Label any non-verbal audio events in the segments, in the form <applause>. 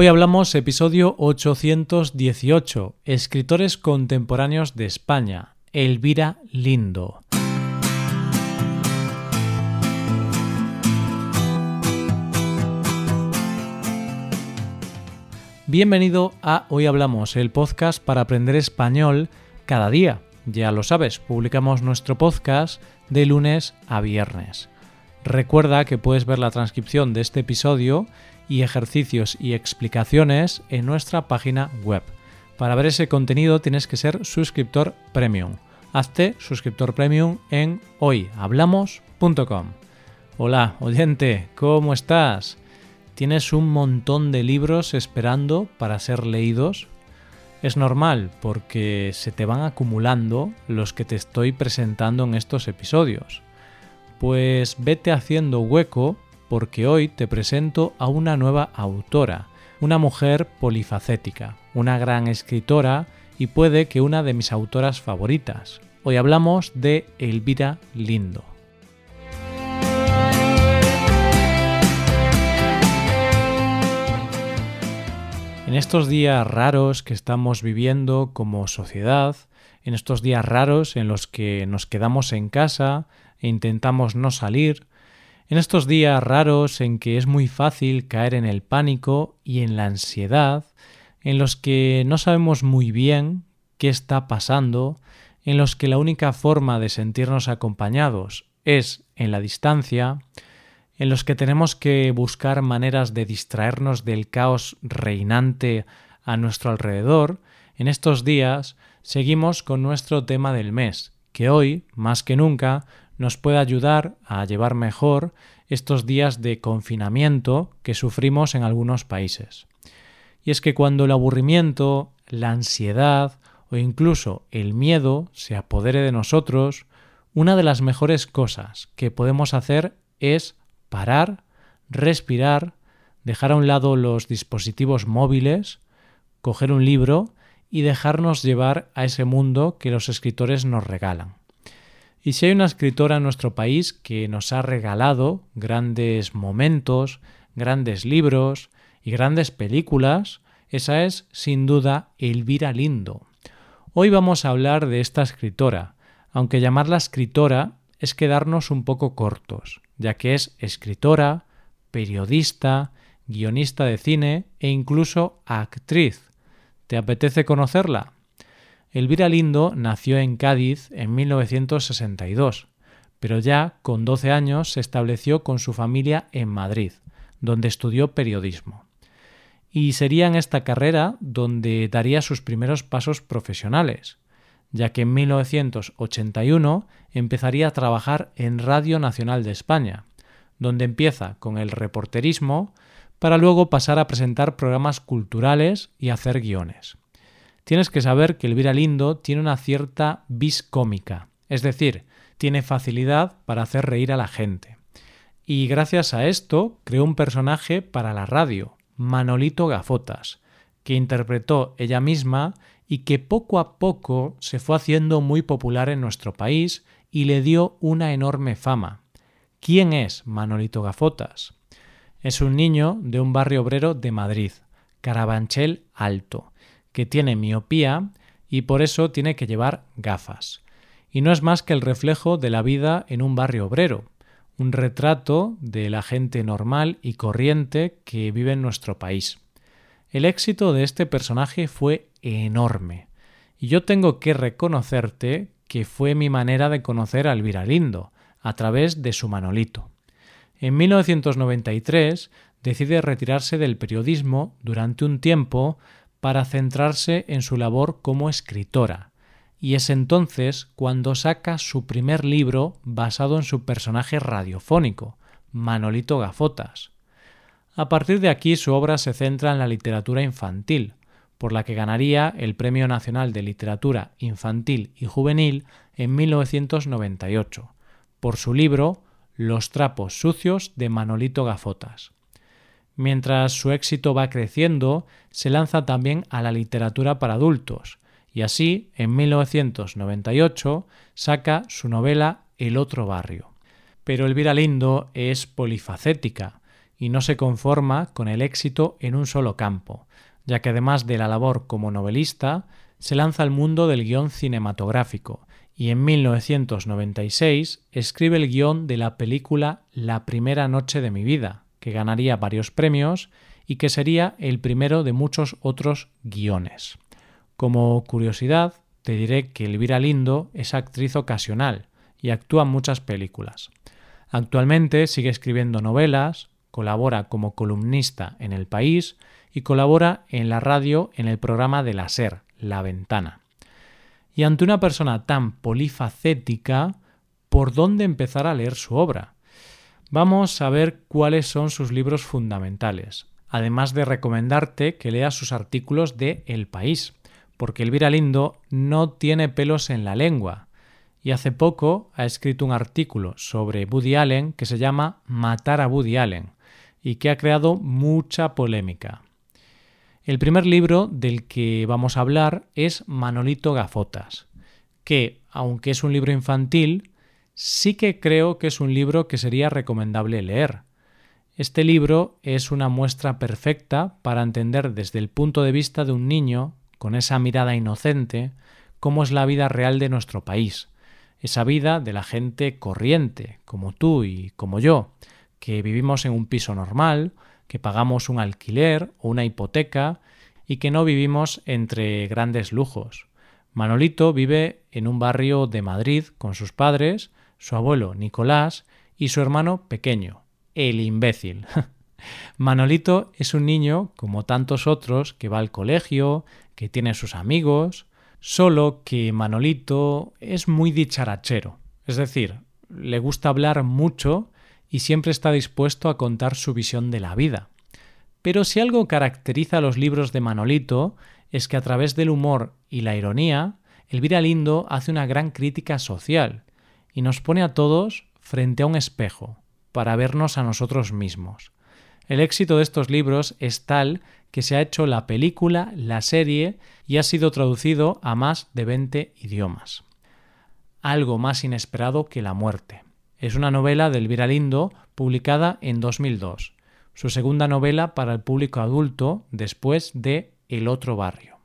Hoy hablamos episodio 818, Escritores contemporáneos de España, Elvira Lindo. Bienvenido a Hoy Hablamos, el podcast para aprender español cada día. Ya lo sabes, publicamos nuestro podcast de lunes a viernes. Recuerda que puedes ver la transcripción de este episodio y ejercicios y explicaciones en nuestra página web. Para ver ese contenido tienes que ser suscriptor premium. Hazte suscriptor premium en hoyhablamos.com. Hola, oyente, ¿cómo estás? ¿Tienes un montón de libros esperando para ser leídos? Es normal porque se te van acumulando los que te estoy presentando en estos episodios. Pues vete haciendo hueco porque hoy te presento a una nueva autora, una mujer polifacética, una gran escritora y puede que una de mis autoras favoritas. Hoy hablamos de Elvira Lindo. En estos días raros que estamos viviendo como sociedad, en estos días raros en los que nos quedamos en casa e intentamos no salir, en estos días raros en que es muy fácil caer en el pánico y en la ansiedad, en los que no sabemos muy bien qué está pasando, en los que la única forma de sentirnos acompañados es en la distancia, en los que tenemos que buscar maneras de distraernos del caos reinante a nuestro alrededor, en estos días seguimos con nuestro tema del mes, que hoy, más que nunca, nos puede ayudar a llevar mejor estos días de confinamiento que sufrimos en algunos países. Y es que cuando el aburrimiento, la ansiedad o incluso el miedo se apodere de nosotros, una de las mejores cosas que podemos hacer es parar, respirar, dejar a un lado los dispositivos móviles, coger un libro y dejarnos llevar a ese mundo que los escritores nos regalan. Y si hay una escritora en nuestro país que nos ha regalado grandes momentos, grandes libros y grandes películas, esa es sin duda Elvira Lindo. Hoy vamos a hablar de esta escritora, aunque llamarla escritora es quedarnos un poco cortos, ya que es escritora, periodista, guionista de cine e incluso actriz. ¿Te apetece conocerla? Elvira Lindo nació en Cádiz en 1962, pero ya con 12 años se estableció con su familia en Madrid, donde estudió periodismo. Y sería en esta carrera donde daría sus primeros pasos profesionales, ya que en 1981 empezaría a trabajar en Radio Nacional de España, donde empieza con el reporterismo para luego pasar a presentar programas culturales y hacer guiones tienes que saber que Elvira Lindo tiene una cierta vis cómica, es decir, tiene facilidad para hacer reír a la gente. Y gracias a esto creó un personaje para la radio, Manolito Gafotas, que interpretó ella misma y que poco a poco se fue haciendo muy popular en nuestro país y le dio una enorme fama. ¿Quién es Manolito Gafotas? Es un niño de un barrio obrero de Madrid, Carabanchel Alto, que tiene miopía y por eso tiene que llevar gafas. Y no es más que el reflejo de la vida en un barrio obrero, un retrato de la gente normal y corriente que vive en nuestro país. El éxito de este personaje fue enorme, y yo tengo que reconocerte que fue mi manera de conocer a Elvira Lindo, a través de su Manolito. En 1993 decide retirarse del periodismo durante un tiempo para centrarse en su labor como escritora, y es entonces cuando saca su primer libro basado en su personaje radiofónico, Manolito Gafotas. A partir de aquí su obra se centra en la literatura infantil, por la que ganaría el Premio Nacional de Literatura Infantil y Juvenil en 1998, por su libro Los trapos sucios de Manolito Gafotas. Mientras su éxito va creciendo, se lanza también a la literatura para adultos, y así, en 1998, saca su novela El otro barrio. Pero Elvira Lindo es polifacética, y no se conforma con el éxito en un solo campo, ya que además de la labor como novelista, se lanza al mundo del guion cinematográfico y en 1996 escribe el guion de la película La primera noche de mi vida, que ganaría varios premios y que sería el primero de muchos otros guiones. Como curiosidad, te diré que Elvira Lindo es actriz ocasional y actúa en muchas películas. Actualmente sigue escribiendo novelas, colabora como columnista en El País y colabora en la radio en el programa de la SER, La Ventana. Y ante una persona tan polifacética, ¿por dónde empezar a leer su obra? Vamos a ver cuáles son sus libros fundamentales, además de recomendarte que leas sus artículos de El País, porque Elvira Lindo no tiene pelos en la lengua, y hace poco ha escrito un artículo sobre Woody Allen que se llama Matar a Woody Allen, y que ha creado mucha polémica. El primer libro del que vamos a hablar es Manolito Gafotas, que, aunque es un libro infantil, sí que creo que es un libro que sería recomendable leer. Este libro es una muestra perfecta para entender desde el punto de vista de un niño, con esa mirada inocente, cómo es la vida real de nuestro país, esa vida de la gente corriente, como tú y como yo, que vivimos en un piso normal, que pagamos un alquiler o una hipoteca y que no vivimos entre grandes lujos. Manolito vive en un barrio de Madrid con sus padres, su abuelo Nicolás y su hermano pequeño, el imbécil. <laughs> Manolito es un niño, como tantos otros, que va al colegio, que tiene sus amigos, solo que Manolito es muy dicharachero, es decir, le gusta hablar mucho y siempre está dispuesto a contar su visión de la vida. Pero si algo caracteriza a los libros de Manolito es que a través del humor y la ironía, Elvira Lindo hace una gran crítica social y nos pone a todos frente a un espejo para vernos a nosotros mismos. El éxito de estos libros es tal que se ha hecho la película, la serie y ha sido traducido a más de 20 idiomas. Algo más inesperado que la muerte. Es una novela de Elvira Lindo publicada en 2002, su segunda novela para el público adulto después de El otro barrio.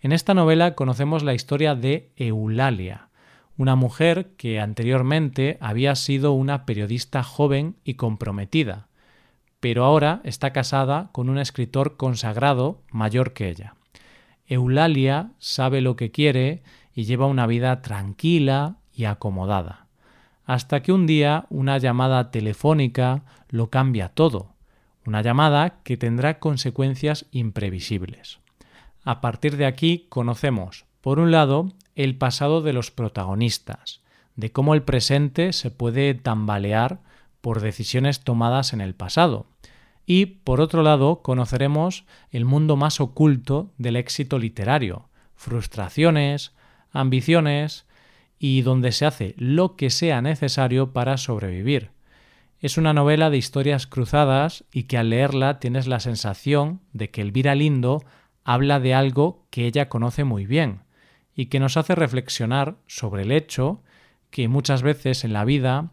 En esta novela conocemos la historia de Eulalia, una mujer que anteriormente había sido una periodista joven y comprometida, pero ahora está casada con un escritor consagrado mayor que ella. Eulalia sabe lo que quiere y lleva una vida tranquila y acomodada hasta que un día una llamada telefónica lo cambia todo, una llamada que tendrá consecuencias imprevisibles. A partir de aquí conocemos, por un lado, el pasado de los protagonistas, de cómo el presente se puede tambalear por decisiones tomadas en el pasado. Y, por otro lado, conoceremos el mundo más oculto del éxito literario, frustraciones, ambiciones, y donde se hace lo que sea necesario para sobrevivir. Es una novela de historias cruzadas y que al leerla tienes la sensación de que Elvira Lindo habla de algo que ella conoce muy bien y que nos hace reflexionar sobre el hecho que muchas veces en la vida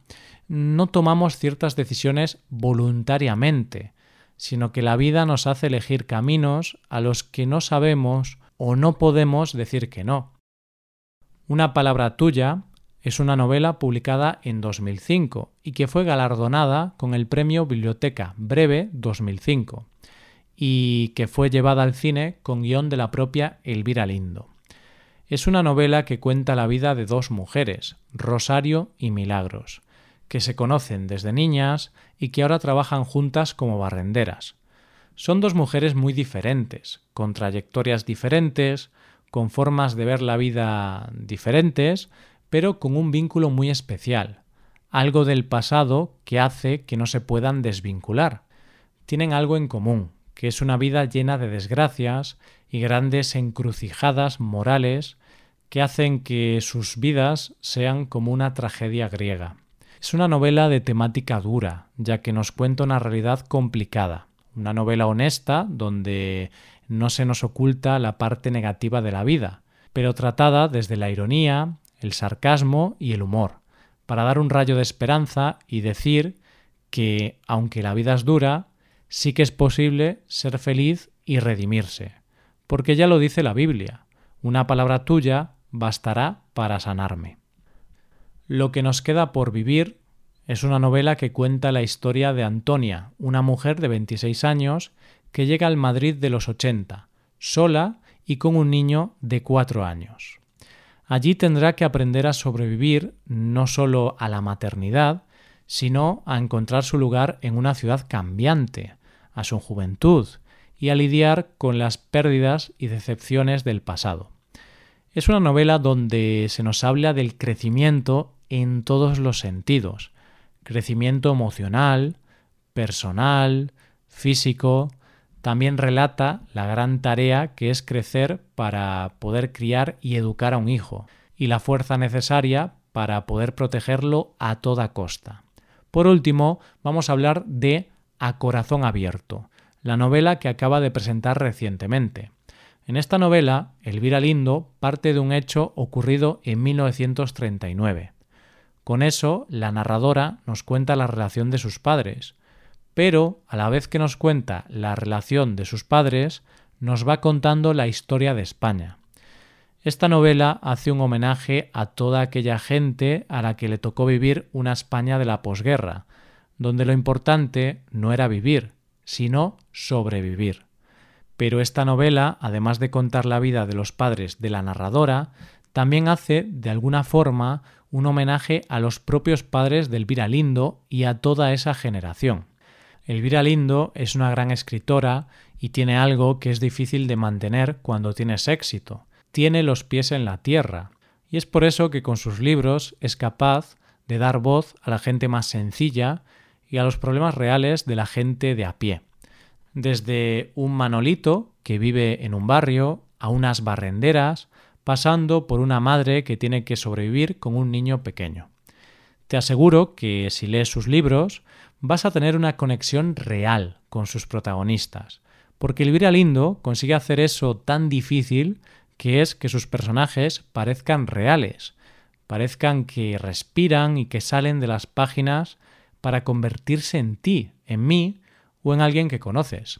no tomamos ciertas decisiones voluntariamente, sino que la vida nos hace elegir caminos a los que no sabemos o no podemos decir que no. Una palabra tuya es una novela publicada en 2005 y que fue galardonada con el premio Biblioteca Breve 2005 y que fue llevada al cine con guion de la propia Elvira Lindo. Es una novela que cuenta la vida de dos mujeres, Rosario y Milagros, que se conocen desde niñas y que ahora trabajan juntas como barrenderas. Son dos mujeres muy diferentes, con trayectorias diferentes, con formas de ver la vida diferentes, pero con un vínculo muy especial, algo del pasado que hace que no se puedan desvincular. Tienen algo en común, que es una vida llena de desgracias y grandes encrucijadas morales que hacen que sus vidas sean como una tragedia griega. Es una novela de temática dura, ya que nos cuenta una realidad complicada, una novela honesta donde no se nos oculta la parte negativa de la vida, pero tratada desde la ironía, el sarcasmo y el humor, para dar un rayo de esperanza y decir que, aunque la vida es dura, sí que es posible ser feliz y redimirse, porque ya lo dice la Biblia, una palabra tuya bastará para sanarme. Lo que nos queda por vivir es una novela que cuenta la historia de Antonia, una mujer de 26 años que llega al Madrid de los 80, sola y con un niño de 4 años. Allí tendrá que aprender a sobrevivir no solo a la maternidad, sino a encontrar su lugar en una ciudad cambiante, a su juventud y a lidiar con las pérdidas y decepciones del pasado. Es una novela donde se nos habla del crecimiento en todos los sentidos, crecimiento emocional, personal, físico, también relata la gran tarea que es crecer para poder criar y educar a un hijo, y la fuerza necesaria para poder protegerlo a toda costa. Por último, vamos a hablar de A Corazón Abierto, la novela que acaba de presentar recientemente. En esta novela, Elvira Lindo parte de un hecho ocurrido en 1939. Con eso, la narradora nos cuenta la relación de sus padres, pero a la vez que nos cuenta la relación de sus padres, nos va contando la historia de España. Esta novela hace un homenaje a toda aquella gente a la que le tocó vivir una España de la posguerra, donde lo importante no era vivir, sino sobrevivir. Pero esta novela, además de contar la vida de los padres de la narradora, también hace, de alguna forma, un homenaje a los propios padres de Elvira Lindo y a toda esa generación. Elvira Lindo es una gran escritora y tiene algo que es difícil de mantener cuando tienes éxito. Tiene los pies en la tierra. Y es por eso que con sus libros es capaz de dar voz a la gente más sencilla y a los problemas reales de la gente de a pie. Desde un Manolito que vive en un barrio, a unas barrenderas, pasando por una madre que tiene que sobrevivir con un niño pequeño. Te aseguro que si lees sus libros vas a tener una conexión real con sus protagonistas, porque Elvira Lindo consigue hacer eso tan difícil que es que sus personajes parezcan reales, parezcan que respiran y que salen de las páginas para convertirse en ti, en mí o en alguien que conoces.